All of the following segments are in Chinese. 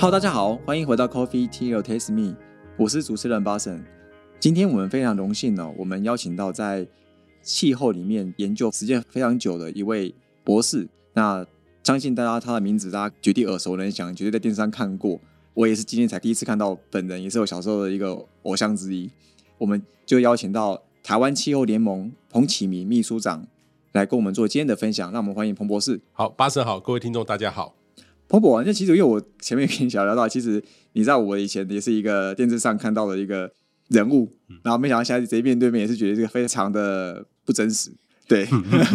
好大家好，欢迎回到 Coffee Tea Taste Me，我是主持人巴神。今天我们非常荣幸呢，我们邀请到在气候里面研究时间非常久的一位博士。那相信大家他的名字大家绝对耳熟能详，绝对在电视上看过。我也是今天才第一次看到本人，也是我小时候的一个偶像之一。我们就邀请到台湾气候联盟彭启明秘书长来跟我们做今天的分享。让我们欢迎彭博士。好，巴神好，各位听众大家好。彭博，那其实因为我前面跟你小聊到，其实你知道我以前也是一个电视上看到的一个人物，然后没想到现在直接面对面，也是觉得这个非常的不真实。对，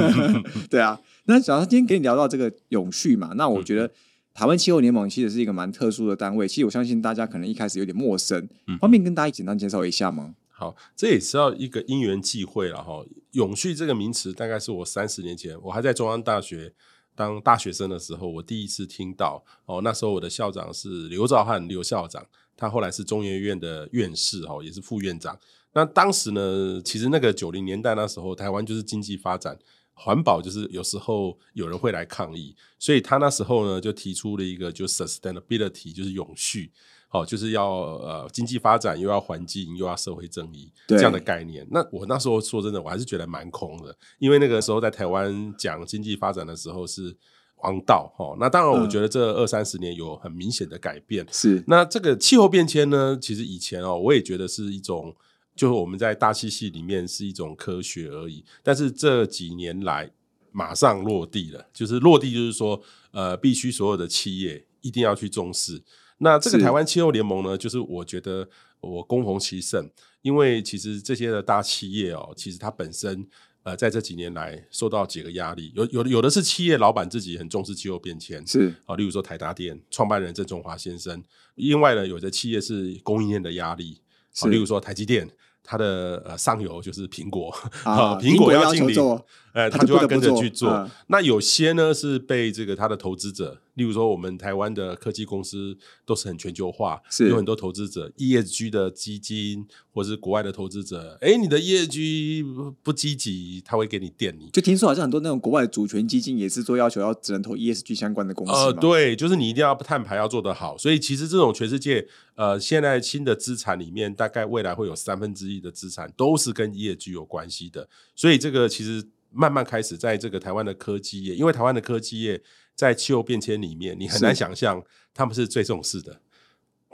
对啊。那假如今天跟你聊到这个永续嘛，那我觉得台湾气候联盟其实是一个蛮特殊的单位。其实我相信大家可能一开始有点陌生，方便跟大家简单介绍一下吗？好，这也是要一个因缘际会了哈。永续这个名词，大概是我三十年前我还在中央大学。当大学生的时候，我第一次听到哦，那时候我的校长是刘兆汉刘校长，他后来是中研院的院士哦，也是副院长。那当时呢，其实那个九零年代那时候，台湾就是经济发展，环保就是有时候有人会来抗议，所以他那时候呢就提出了一个就 sustainability，就是永续。哦，就是要呃经济发展，又要环境，又要社会正义这样的概念。那我那时候说真的，我还是觉得蛮空的，因为那个时候在台湾讲经济发展的时候是王道哈。那当然，我觉得这二三十年有很明显的改变。是那这个气候变迁呢，其实以前哦，我也觉得是一种，就是我们在大气系里面是一种科学而已。但是这几年来，马上落地了，就是落地，就是说呃，必须所有的企业一定要去重视。那这个台湾气候联盟呢，就是我觉得我恭逢其盛，因为其实这些的大企业哦，其实它本身呃在这几年来受到几个压力，有有有的是企业老板自己很重视气候变迁，是。啊，例如说台达电创办人郑中华先生，另外呢，有的企业是供应链的压力，啊，例如说台积电。它的呃上游就是苹果啊，苹果要进做，呃，他就要跟着去做。那有些呢是被这个他的投资者，例如说我们台湾的科技公司都是很全球化，是有很多投资者，ESG 的基金或是国外的投资者，哎，你的 ESG 不积极，他会给你垫你。就听说好像很多那种国外的主权基金也是做要求要只能投 ESG 相关的公司。呃，对，就是你一定要碳排要做得好。所以其实这种全世界呃现在新的资产里面，大概未来会有三分之一。的资产都是跟 ESG 有关系的，所以这个其实慢慢开始在这个台湾的科技业，因为台湾的科技业在气候变迁里面，你很难想象他们是最重视的，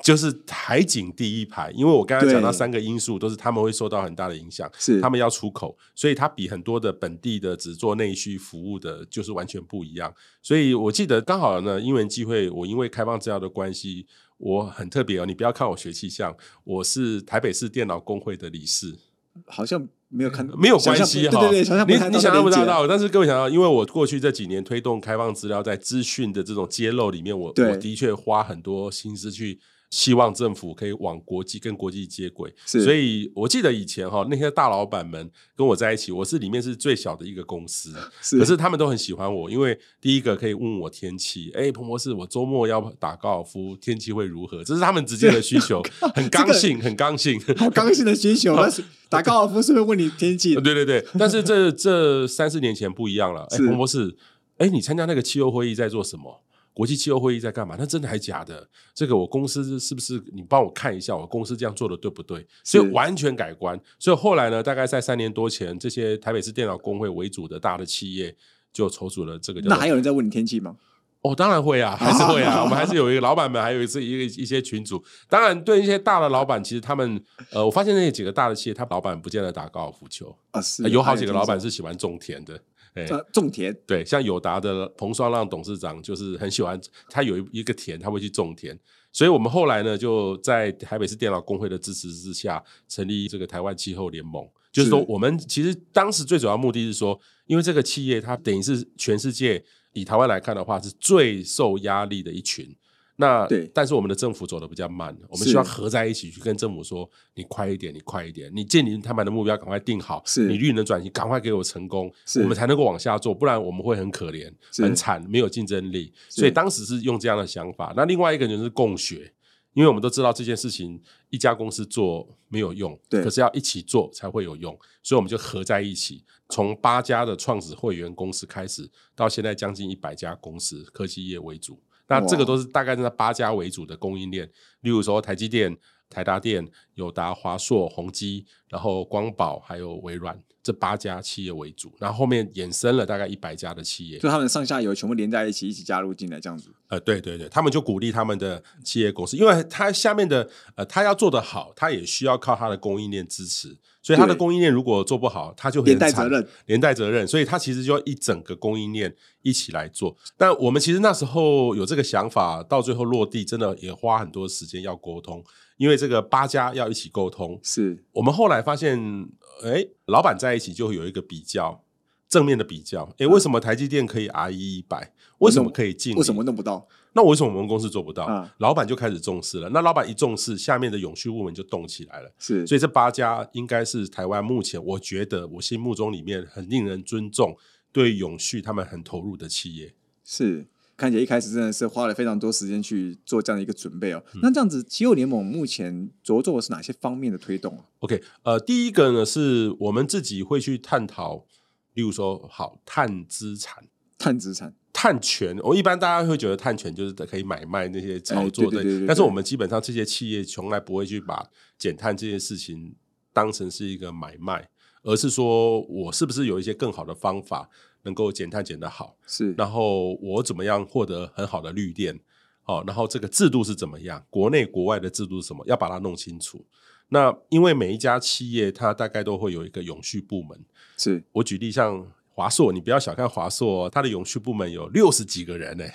就是海景第一排。因为我刚刚讲到三个因素，都是他们会受到很大的影响，是他们要出口，所以它比很多的本地的只做内需服务的，就是完全不一样。所以我记得刚好呢，因缘机会，我因为开放资料的关系。我很特别哦，你不要看我学气象，我是台北市电脑工会的理事，好像没有看，没有关系哈。对对对，你你想象不到，但是各位想到，因为我过去这几年推动开放资料，在资讯的这种揭露里面，我我的确花很多心思去。希望政府可以往国际跟国际接轨，所以我记得以前哈那些大老板们跟我在一起，我是里面是最小的一个公司，可是他们都很喜欢我，因为第一个可以问我天气，哎，彭博士，我周末要打高尔夫，天气会如何？这是他们直接的需求，很刚性，很刚性，好刚性的需求。打高尔夫是不是问你天气？对对对，但是这这三四年前不一样了，哎，彭博士，哎，你参加那个气候会议在做什么？国际气候会议在干嘛？那真的还假的？这个我公司是不是你帮我看一下？我公司这样做的对不对？所以完全改观。所以后来呢，大概在三年多前，这些台北市电脑工会为主的大的企业就筹组了这个。那还有人在问你天气吗？哦，当然会啊，还是会啊。我们还是有一个老板们，还有一次一个一些群组。当然，对一些大的老板，其实他们呃，我发现那几个大的企业，他老板不见得打高尔夫球啊，是有好几个老板是喜欢种田的。哎，种田对，像友达的彭双浪董事长就是很喜欢，他有一一个田，他会去种田。所以我们后来呢，就在台北市电脑工会的支持之下，成立这个台湾气候联盟。就是说，我们其实当时最主要目的是说，因为这个企业它等于是全世界以台湾来看的话，是最受压力的一群。那对，但是我们的政府走的比较慢，我们需要合在一起去跟政府说，你快一点，你快一点，你建立他们的目标赶快定好，是。你绿能转型赶快给我成功，我们才能够往下做，不然我们会很可怜、很惨，没有竞争力。所以当时是用这样的想法。那另外一个就是共学，因为我们都知道这件事情一家公司做没有用，对，可是要一起做才会有用，所以我们就合在一起，从八家的创始会员公司开始，到现在将近一百家公司，科技业为主。那这个都是大概在八家为主的供应链，例如说台积电、台达电、友达、华硕、宏基，然后光宝还有微软这八家企业为主，然后后面衍生了大概一百家的企业。就他们上下游全部连在一起，一起加入进来这样子。呃，对对对，他们就鼓励他们的企业公司，因为他下面的呃，他要做得好，他也需要靠他的供应链支持，所以他的供应链如果做不好，他就会连带责任，连带责任，所以他其实就要一整个供应链一起来做。但我们其实那时候有这个想法，到最后落地，真的也花很多时间要沟通，因为这个八家要一起沟通。是我们后来发现，哎，老板在一起就会有一个比较。正面的比较，诶，为什么台积电可以 RE 一百？为什么可以进？为什么弄不到？那为什么我们公司做不到？啊老板就开始重视了。那老板一重视，下面的永续部门就动起来了。是，所以这八家应该是台湾目前我觉得我心目中里面很令人尊重、对永续他们很投入的企业。是看起来一开始真的是花了非常多时间去做这样的一个准备哦。嗯那这样子，七六联盟目前着重的是哪些方面的推动啊？OK，呃，第一个呢是我们自己会去探讨，例如说好碳资产。碳资产碳权，我一般大家会觉得碳权就是可以买卖那些操作的，但是我们基本上这些企业从来不会去把减碳这些事情当成是一个买卖，而是说我是不是有一些更好的方法能够减碳减得好，是然后我怎么样获得很好的绿电，哦、然后这个制度是怎么样，国内国外的制度是什么，要把它弄清楚。那因为每一家企业它大概都会有一个永续部门，是，我举例像华硕，你不要小看华硕、哦，它的永续部门有六十几个人呢，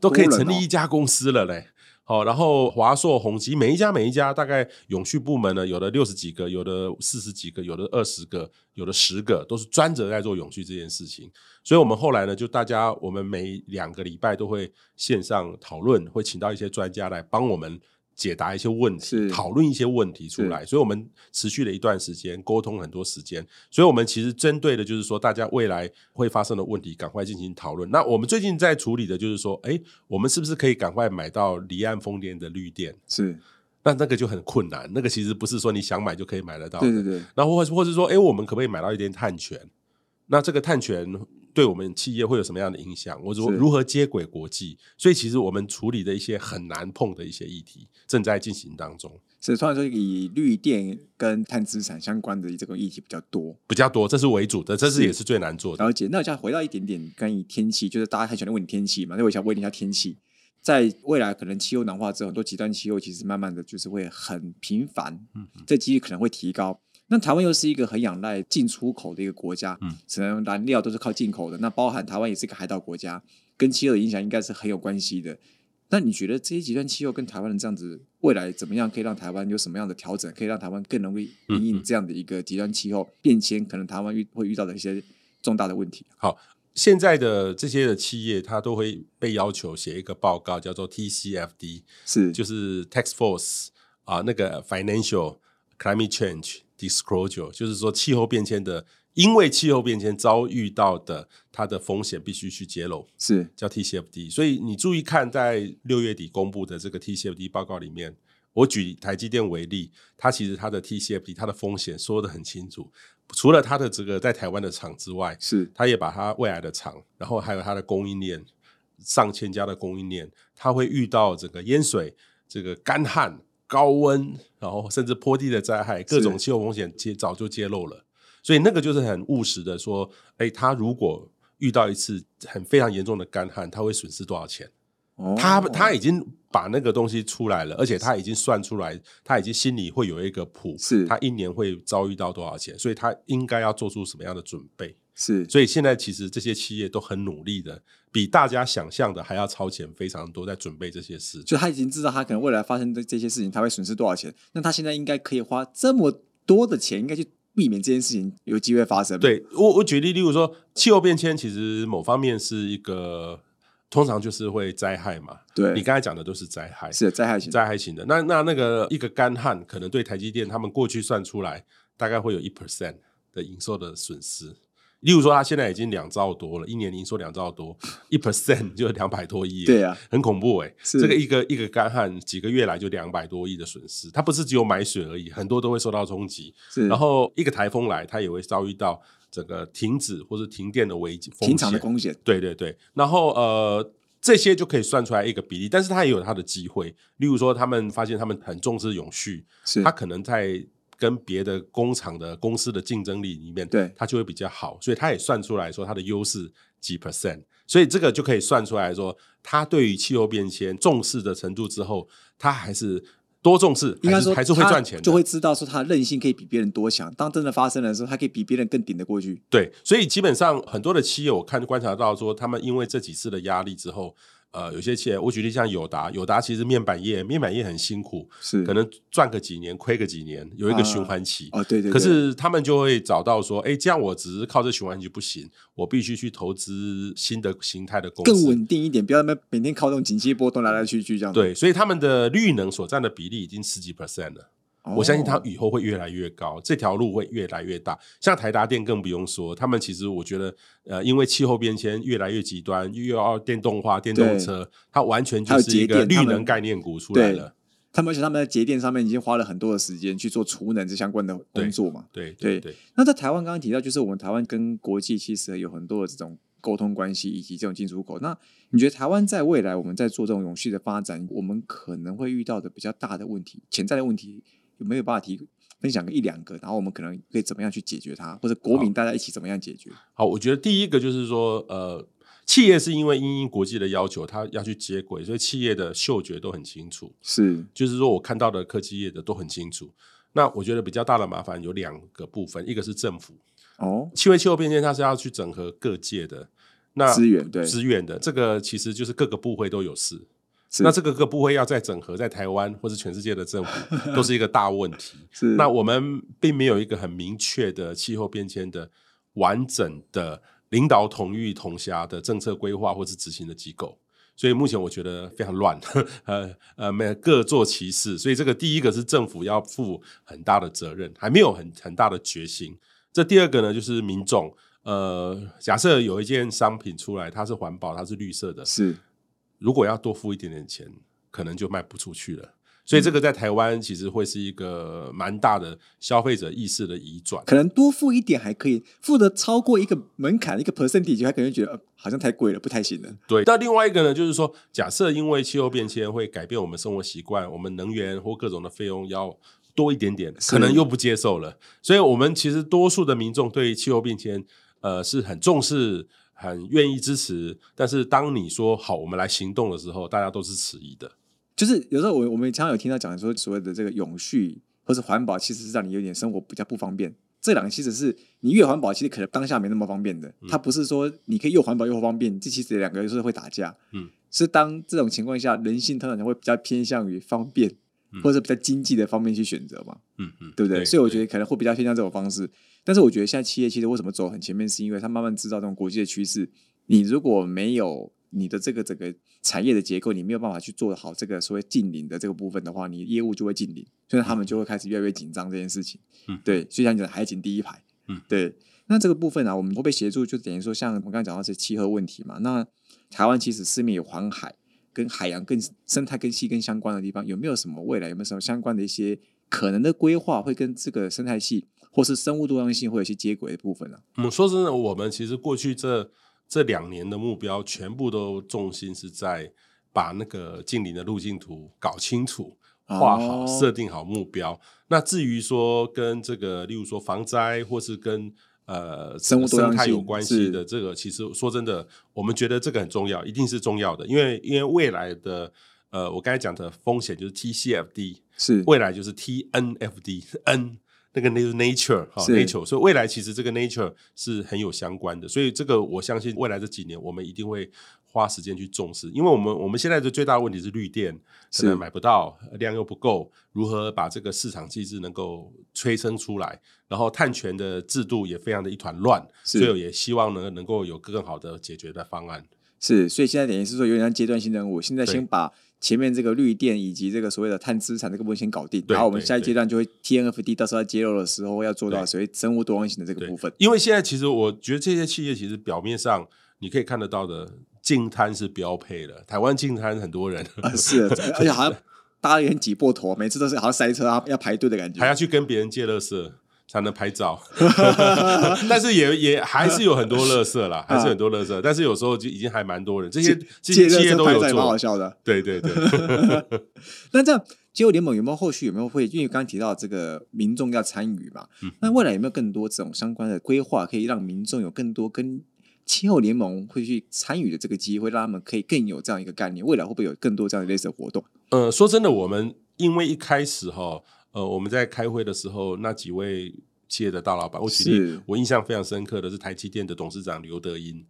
都可以成立一家公司了嘞。好，然后华硕、宏基每一家每一家大概永续部门呢，有的六十几个，有的四十几个，有的二十个，有的十个，都是专责在做永续这件事情。所以我们后来呢，就大家我们每两个礼拜都会线上讨论，会请到一些专家来帮我们解答一些问题，讨论一些问题出来。所以我们持续了一段时间，沟通很多时间。所以我们其实针对的就是说，大家未来会发生的问题，赶快进行讨论。那我们最近在处理的就是说，哎，我们是不是可以赶快买到离岸风电的绿电？是，那那个就很困难，那个其实不是说你想买就可以买得到的。对对对，然后或或是说，哎，我们可不可以买到一点碳权？那这个碳权对我们企业会有什么样的影响？我如是如何接轨国际？所以其实我们处理的一些很难碰的一些议题正在进行当中，是，通常说以绿电跟碳资产相关的这个议题比较多。比较多，这是为主的，这是是也是最难做的。了解，那我想回到一点点关于天气，就是大家很喜欢问你天气嘛，那我想问一下天气，在未来可能气候暖化之后，很多极端气候其实慢慢的就是会很频繁，嗯这几率可能会提高。那台湾又是一个很仰赖进出口的一个国家，嗯，只能燃料都是靠进口的，那包含台湾也是一个海岛国家，跟气候的影响应该是很有关系的。那你觉得这些极端气候跟台湾的这样子，未来怎么样可以让台湾有什么样的调整，可以让台湾更容易嗯应应这样的一个极端气候变迁，可能台湾遇会遇到的一些重大的问题？好，现在的这些的企业，它都会被要求写一个报告，叫做 TCFD，是就是 Tax Force 啊、那个 Financial Climate Change Disclosure，就是说气候变迁的，因为气候变迁遭遇到的它的风险必须去揭露，是。叫 TCFD。所以你注意看，在六月底公布的这个 TCFD 报告里面，我举台积电为例，它其实它的 TCFD 它的风险说得很清楚，除了它的这个在台湾的厂之外，是。它也把它未来的厂，然后还有它的供应链，上千家的供应链，它会遇到这个淹水、这个干旱、高温，然后甚至坡地的灾害，各种气候风险揭早就揭露了。所以那个就是很务实的说，哎，他如果遇到一次很非常严重的干旱，他会损失多少钱？哦他他已经把那个东西出来了，而且他已经算出来，他已经心里会有一个谱，是他一年会遭遇到多少钱，所以他应该要做出什么样的准备。是所以现在其实这些企业都很努力的，比大家想象的还要超前非常多，在准备这些事。就他已经知道他可能未来发生的这些事情，他会损失多少钱。那他现在应该可以花这么多的钱，应该去避免这件事情有机会发生。，对我，我举例，例如说气候变迁，其实某方面是一个，通常就是会灾害嘛。对你刚才讲的都是灾害，是灾害型。灾害型的。那那那个一个干旱，可能对台积电他们过去算出来，大概会有一 percent 的营收的损失。例如说，它现在已经两兆多了，一年营收两兆多，一 percent 就两百多亿，对啊，很恐怖哎、是。这个一个一个干旱，几个月来就两百多亿的损失，它不是只有买水而已，很多都会受到冲击。是，然后一个台风来，它也会遭遇到整个停止或是停电的危机风险。平常的风险。对对对，然后呃，这些就可以算出来一个比例，但是它也有它的机会。例如说，他们发现他们很重视永续，是。他可能在跟别的工厂的公司的竞争力里面，对它就会比较好，所以他也算出来说它的优势几 percent，所以这个就可以算出来说，他对于气候变迁重视的程度之后，他还是多重视，应该说还是会赚钱的，就会知道说他的韧性可以比别人多强。当真的发生的时候，他可以比别人更顶得过去。对，所以基本上很多的企业，我看观察到说，他们因为这几次的压力之后，呃，有些企业，我举例像友达，友达其实面板业，面板业很辛苦，是可能赚个几年，亏个几年，有一个循环期。哦，对对对。可是他们就会找到说，哎，这样我只是靠这循环期不行，我必须去投资新的形态的公司，更稳定一点，不要那么每天靠这种紧急波动来来去去这样。对，所以他们的绿能所占的比例已经十几 percent 了。哦，我相信它以后会越来越高，这条路会越来越大。像台达电更不用说，他们其实我觉得，呃，因为气候变迁越来越极端，又要电动化、电动车，它完全就是一个绿能概念股出来了。他们而且他们在节电上面已经花了很多的时间去做储能这相关的工作嘛。对对对对，那在台湾刚刚提到，就是我们台湾跟国际其实有很多的这种沟通关系以及这种进出口。那你觉得台湾在未来我们在做这种永续的发展，我们可能会遇到的比较大的问题、潜在的问题，有没有办法提分享个一两个？然后我们可能可以怎么样去解决它，或者国民大家一起怎么样解决？好，我觉得第一个就是说，呃，企业是因为因应国际的要求，它要去接轨，所以企业的嗅觉都很清楚。是就是说我看到的科技业的都很清楚。那我觉得比较大的麻烦有两个部分，一个是政府，哦，气味气候变迁它是要去整合各界的那资源对资源的，这个其实就是各个部会都有事。是那这个各部会要再整合，在台湾或是全世界的政府 都是一个大问题。是那我们并没有一个很明确的气候变迁的完整的领导同域同辖的政策规划或是执行的机构，所以目前我觉得非常乱，呃呃，没有各做其事。所以这个第一个是政府要负很大的责任，还没有很很大的决心。这第二个呢，就是民众。呃，假设有一件商品出来，它是环保，它是绿色的，是如果要多付一点点钱，可能就卖不出去了。所以这个在台湾其实会是一个蛮大的消费者意识的移转。可能多付一点还可以，付的超过一个门槛一个 percentage，他可能觉得、呃、好像太贵了，不太行了。对，那另外一个呢，就是说，假设因为气候变迁会改变我们生活习惯，我们能源或各种的费用要多一点点，可能又不接受了。所以，我们其实多数的民众对气候变迁，呃，是很重视、很愿意支持。但是，当你说好，我们来行动的时候，大家都是迟疑的。就是有时候我我们常常有听到讲说，所谓的这个永续或是环保，其实是让你有点生活比较不方便。这两个其实是你越环保，其实可能当下没那么方便的。它不是说你可以又环保又方便，这其实两个是会打架。嗯，是当这种情况下，人性通常会比较偏向于方便，或者是比较经济的方面去选择嘛，嗯嗯，对不对？所以我觉得可能会比较偏向这种方式。但是我觉得现在企业其实为什么走很前面，是因为它慢慢知道这种国际的趋势。你如果没有你的这个整个产业的结构，你没有办法去做好这个所谓近邻的这个部分的话，你业务就会近邻，所以他们就会开始越来越紧张这件事情。嗯对，就像你讲海景第一排，嗯，对。那这个部分啊，我们会被协助，就等于说，像我们刚刚讲到这气候问题嘛。那台湾其实四面有环海，跟海洋、跟生态、跟细跟相关的地方，有没有什么未来有没有什么相关的一些可能的规划，会跟这个生态系或是生物多样性会有一些接轨的部分呢、嗯，说真的，我们其实过去这这两年的目标，全部都重心是在把那个近邻的路径图搞清楚、画好、哦设定好目标。那至于说跟这个，例如说防灾，或是跟呃生物生态有关系的这个，其实说真的，我们觉得这个很重要，一定是重要的，因为因为未来的呃，我刚才讲的风险就是 TCFD，是未来就是 TNFD，N 那个 nature 哈是。nature，所以未来其实这个 nature 是很有相关的，所以这个我相信未来这几年我们一定会花时间去重视，因为我们我们现在的最大的问题是绿电可是。能买不到，量又不够，如何把这个市场机制能够催生出来，然后碳权的制度也非常的一团乱，是。所以也希望能能够有更好的解决的方案。是，所以现在等于是说有点像阶段性任务，现在先把前面这个绿电以及这个所谓的碳资产这个部分先搞定，然后我们下一阶段就会 TNFD，到时候在揭露的时候要做到所谓生物多样性的这个部分。因为现在其实我觉得这些企业其实表面上你可以看得到的净滩是标配的，台湾净滩很多人啊，是，而且好像大家也很挤破头，每次都是好像塞车啊，要排队的感觉。还要去跟别人借垃圾，才能拍照，但是也也还是有很多乐色啦，还是很多乐色。但是有时候就已经还蛮多人，这些这些企业都有蛮好。笑的。对对对，那这样街友联盟有没有后续有没有会？因为刚刚提到这个民众要参与嘛，嗯那未来有没有更多这种相关的规划，可以让民众有更多跟气候联盟会去参与的这个机会，让他们可以更有这样一个概念？未来会不会有更多这样类似的活动？呃，说真的，我们因为一开始哈，呃，我们在开会的时候，那几位企业的大老板，我举例，我印象非常深刻的是台积电的董事长刘德英。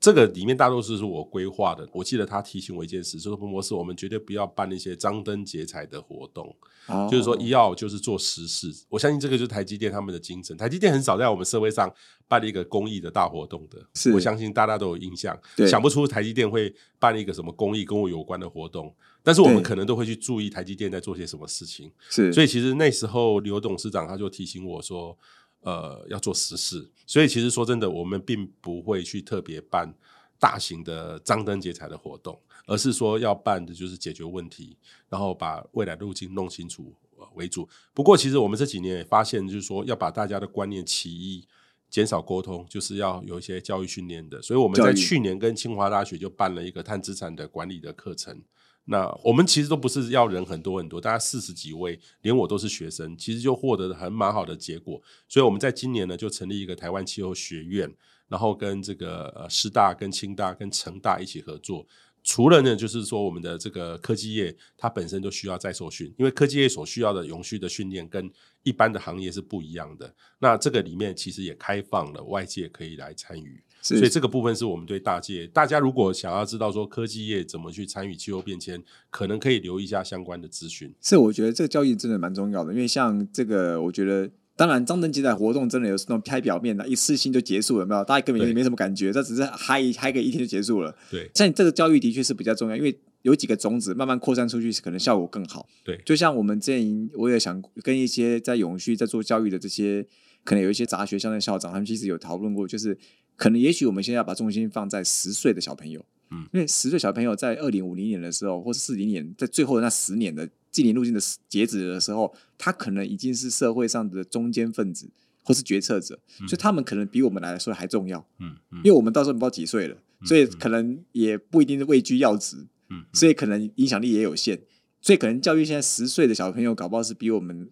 这个里面大多数是我规划的。我记得他提醒我一件事，就是彭博士，我们绝对不要办那些张灯结彩的活动，哦就是说要就是做实事。我相信这个就是台积电他们的精神。台积电很少在我们社会上办一个公益的大活动的，是我相信大家都有印象，想不出台积电会办一个什么公益跟我有关的活动，但是我们可能都会去注意台积电在做些什么事情。是，所以其实那时候刘董事长他就提醒我说，呃，要做实事。所以其实说真的，我们并不会去特别办大型的张灯结彩的活动，而是说要办的就是解决问题，然后把未来路径弄清楚呃为主。不过其实我们这几年也发现，就是说要把大家的观念起义。减少沟通，就是要有一些教育训练的，所以我们在去年跟清华大学就办了一个碳资产的管理的课程。那我们其实都不是要人很多很多，大家四十几位，连我都是学生，其实就获得了很蛮好的结果。所以我们在今年呢，就成立一个台湾气候学院，然后跟这个呃师大、跟清大、跟成大一起合作。除了呢，就是说我们的这个科技业，它本身就需要再受训，因为科技业所需要的永续的训练跟一般的行业是不一样的。那这个里面其实也开放了外界可以来参与。所以这个部分是我们对大界，大家如果想要知道说科技业怎么去参与气候变迁，可能可以留意一下相关的资讯。是我觉得这个教育真的蛮重要的，因为像这个，我觉得。当然，张灯结彩活动真的有那种拍表面的，一次性就结束了，有没有？大家根本对没什么感觉，这只是嗨一嗨个一天就结束了。对像这个教育的确是比较重要，因为有几个种子慢慢扩散出去，可能效果更好。对就像我们之前我也想跟一些在永续在做教育的这些，可能有一些杂学校的校长，他们其实有讨论过，就是可能也许我们现在要把重心放在十岁的小朋友，嗯，因为十岁小朋友在二零五零年的时候，或是四零年，在最后的那十年的近年路径的截止的时候，他可能已经是社会上的中间分子或是决策者，所以他们可能比我们来说还重要。嗯嗯。因为我们到时候不知道几岁了，所以可能也不一定是位居要职，嗯，所以可能影响力也有限，所以可能教育现在十岁的小朋友，搞不好是比我们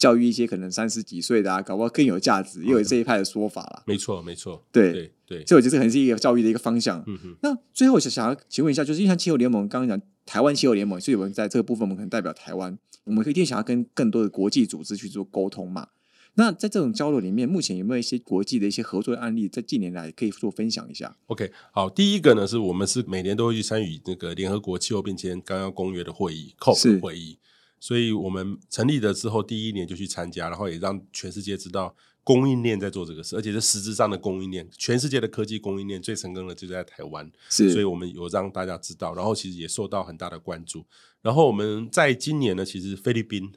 教育一些可能三十几岁的啊，搞不好更有价值，也有这一派的说法啦。没错没错，对对对，所以我觉得这可能是一个教育的一个方向。嗯哼，那最后想想要请问一下，就是因为像气候联盟刚刚讲台湾气候联盟，所以我们在这个部分，我们可能代表台湾，我们一定想要跟更多的国际组织去做沟通嘛。那在这种交流里面，目前有没有一些国际的一些合作的案例，在近年来可以做分享一下？OK，好，第一个呢是我们是每年都会去参与那个联合国气候变迁纲要公约的会议 COP 会议，所以我们成立了之后第一年就去参加，然后也让全世界知道供应链在做这个事，而且是实质上的供应链，全世界的科技供应链最成功的就在台湾，是，所以我们有让大家知道，然后其实也受到很大的关注。然后我们在今年呢，其实菲律宾。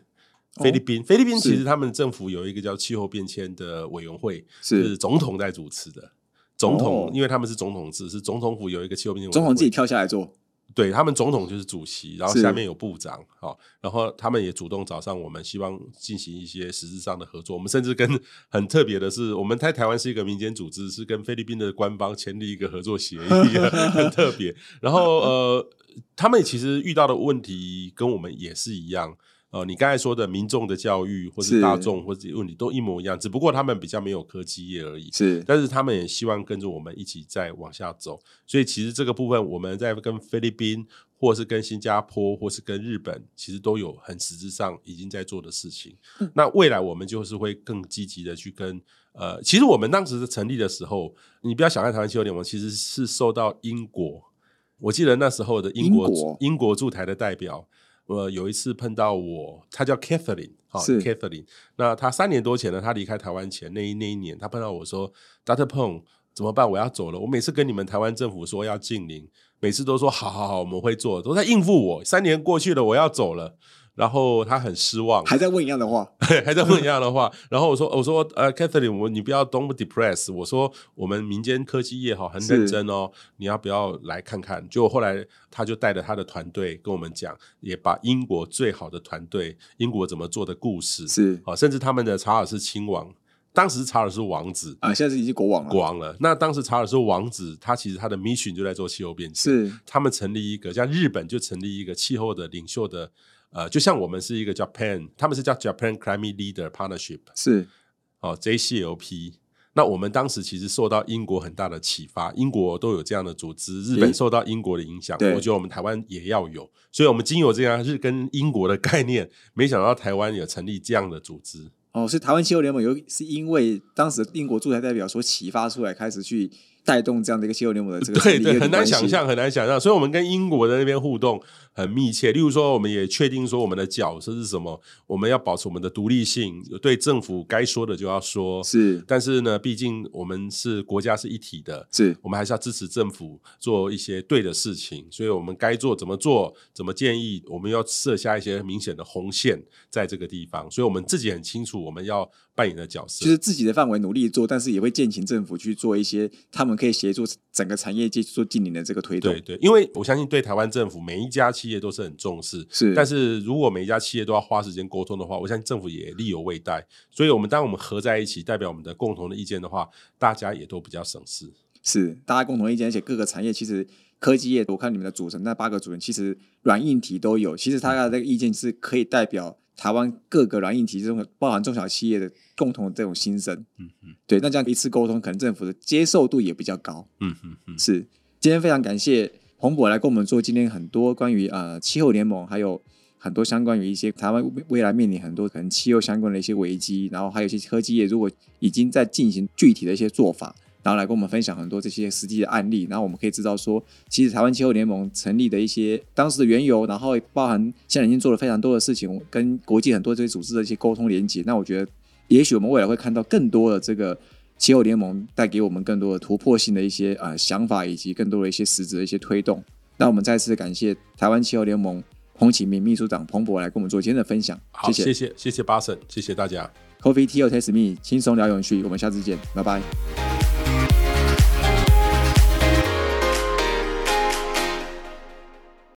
菲律宾，菲律宾其实他们政府有一个叫气候变迁的委员会，是是总统在主持的。总统，哦因为他们是总统制，是总统府有一个气候变迁委员会总统自己跳下来做，对他们总统就是主席，然后下面有部长，好、然后他们也主动找上我们，希望进行一些实质上的合作。我们甚至跟很特别的是，我们在台湾是一个民间组织，是跟菲律宾的官方签订一个合作协议，很特别。然后呃，他们其实遇到的问题跟我们也是一样。呃，你刚才说的民众的教育，或是是大众，或者问题都一模一样，只不过他们比较没有科技业而已。是但是他们也希望跟着我们一起再往下走，所以其实这个部分我们在跟菲律宾，或是跟新加坡，或是跟日本，其实都有很实质上已经在做的事情。那未来我们就是会更积极的去跟呃，其实我们当时成立的时候，你不要小看台湾气候联盟，其实是受到英国，我记得那时候的英国英国驻台的代表。呃，有一次碰到我，他叫 Catherine，好、哦 Catherine。那他三年多前呢，他离开台湾前那一那一年，他碰到我说，Dr. Peng 怎么办？我要走了。我每次跟你们台湾政府说要禁令，每次都说好好好，我们会做，都在应付我。三年过去了，我要走了，然后他很失望，还在问一样的话，还在问一样的话。然后我说，我说，呃，Catherine，我你不要 don't depress。我说，我们民间科技业哈很认真哦，你要不要来看看？结果后来他就带着他的团队跟我们讲，也把英国最好的团队，英国怎么做的故事，是啊，甚至他们的查尔斯亲王当时查尔斯王子啊，现在是已经国王了。国王了。那当时查尔斯王子他其实他的 mission 就在做气候变迁，是他们成立一个像日本就成立一个气候的领袖的，呃，就像我们是一个 Japan，他们是叫 Japan Climate Leader Partnership，是哦 JCLP。那我们当时其实受到英国很大的启发，英国都有这样的组织，日本受到英国的影响，我觉得我们台湾也要有，所以我们经有这样是跟英国的概念，没想到台湾有成立这样的组织。哦，所以台湾气候联盟有是因为当时英国驻台代表所启发出来，开始去带动这样的一个气候联盟的这个对对，很难想象，很难想象。所以，我们跟英国的那边互动很密切。例如说，我们也确定说我们的角色是什么，我们要保持我们的独立性，对政府该说的就要说。是但是呢，毕竟我们是国家是一体的，是我们还是要支持政府做一些对的事情。所以我们该做怎么做，怎么建议，我们要设下一些明显的红线在这个地方。所以我们自己很清楚我们要扮演的角色。就是自己的范围努力做，但是也会建请政府去做一些他们可以协助整个产业界做近邻的这个推动对。对，因为我相信对台湾政府每一家企业都是很重视，是但是如果每一家企业都要花时间沟通的话，我相信政府也力有未逮。所以，我们当我们合在一起，代表我们的共同的意见的话，大家也都比较省事。是大家共同意见，而且各个产业其实科技业，我看你们的组成那八个组成，其实软硬体都有。其实他的这个意见是可以代表台湾各个软硬体这种包含中小企业的共同的这种心声。嗯嗯对，那这样一次沟通，可能政府的接受度也比较高。嗯嗯嗯，是，今天非常感谢洪博来跟我们做今天很多关于呃气候联盟，还有很多相关于一些台湾未未来面临很多可能气候相关的一些危机，然后还有一些科技业如果已经在进行具体的一些做法，然后来跟我们分享很多这些实际的案例，然后我们可以知道说，其实台湾气候联盟成立的一些当时的缘由，然后包含现在已经做了非常多的事情，跟国际很多这些组织的一些沟通连接，那我觉得也许我们未来会看到更多的这个气候联盟带给我们更多的突破性的一些呃想法，以及更多的一些实质的一些推动。那我们再次感谢台湾气候联盟彭启明秘书长彭博来跟我们做今天的分享，好，谢谢谢谢谢巴神，谢谢大家。Coffee Tea or Taste Me，轻松聊永续，我们下次见，拜拜。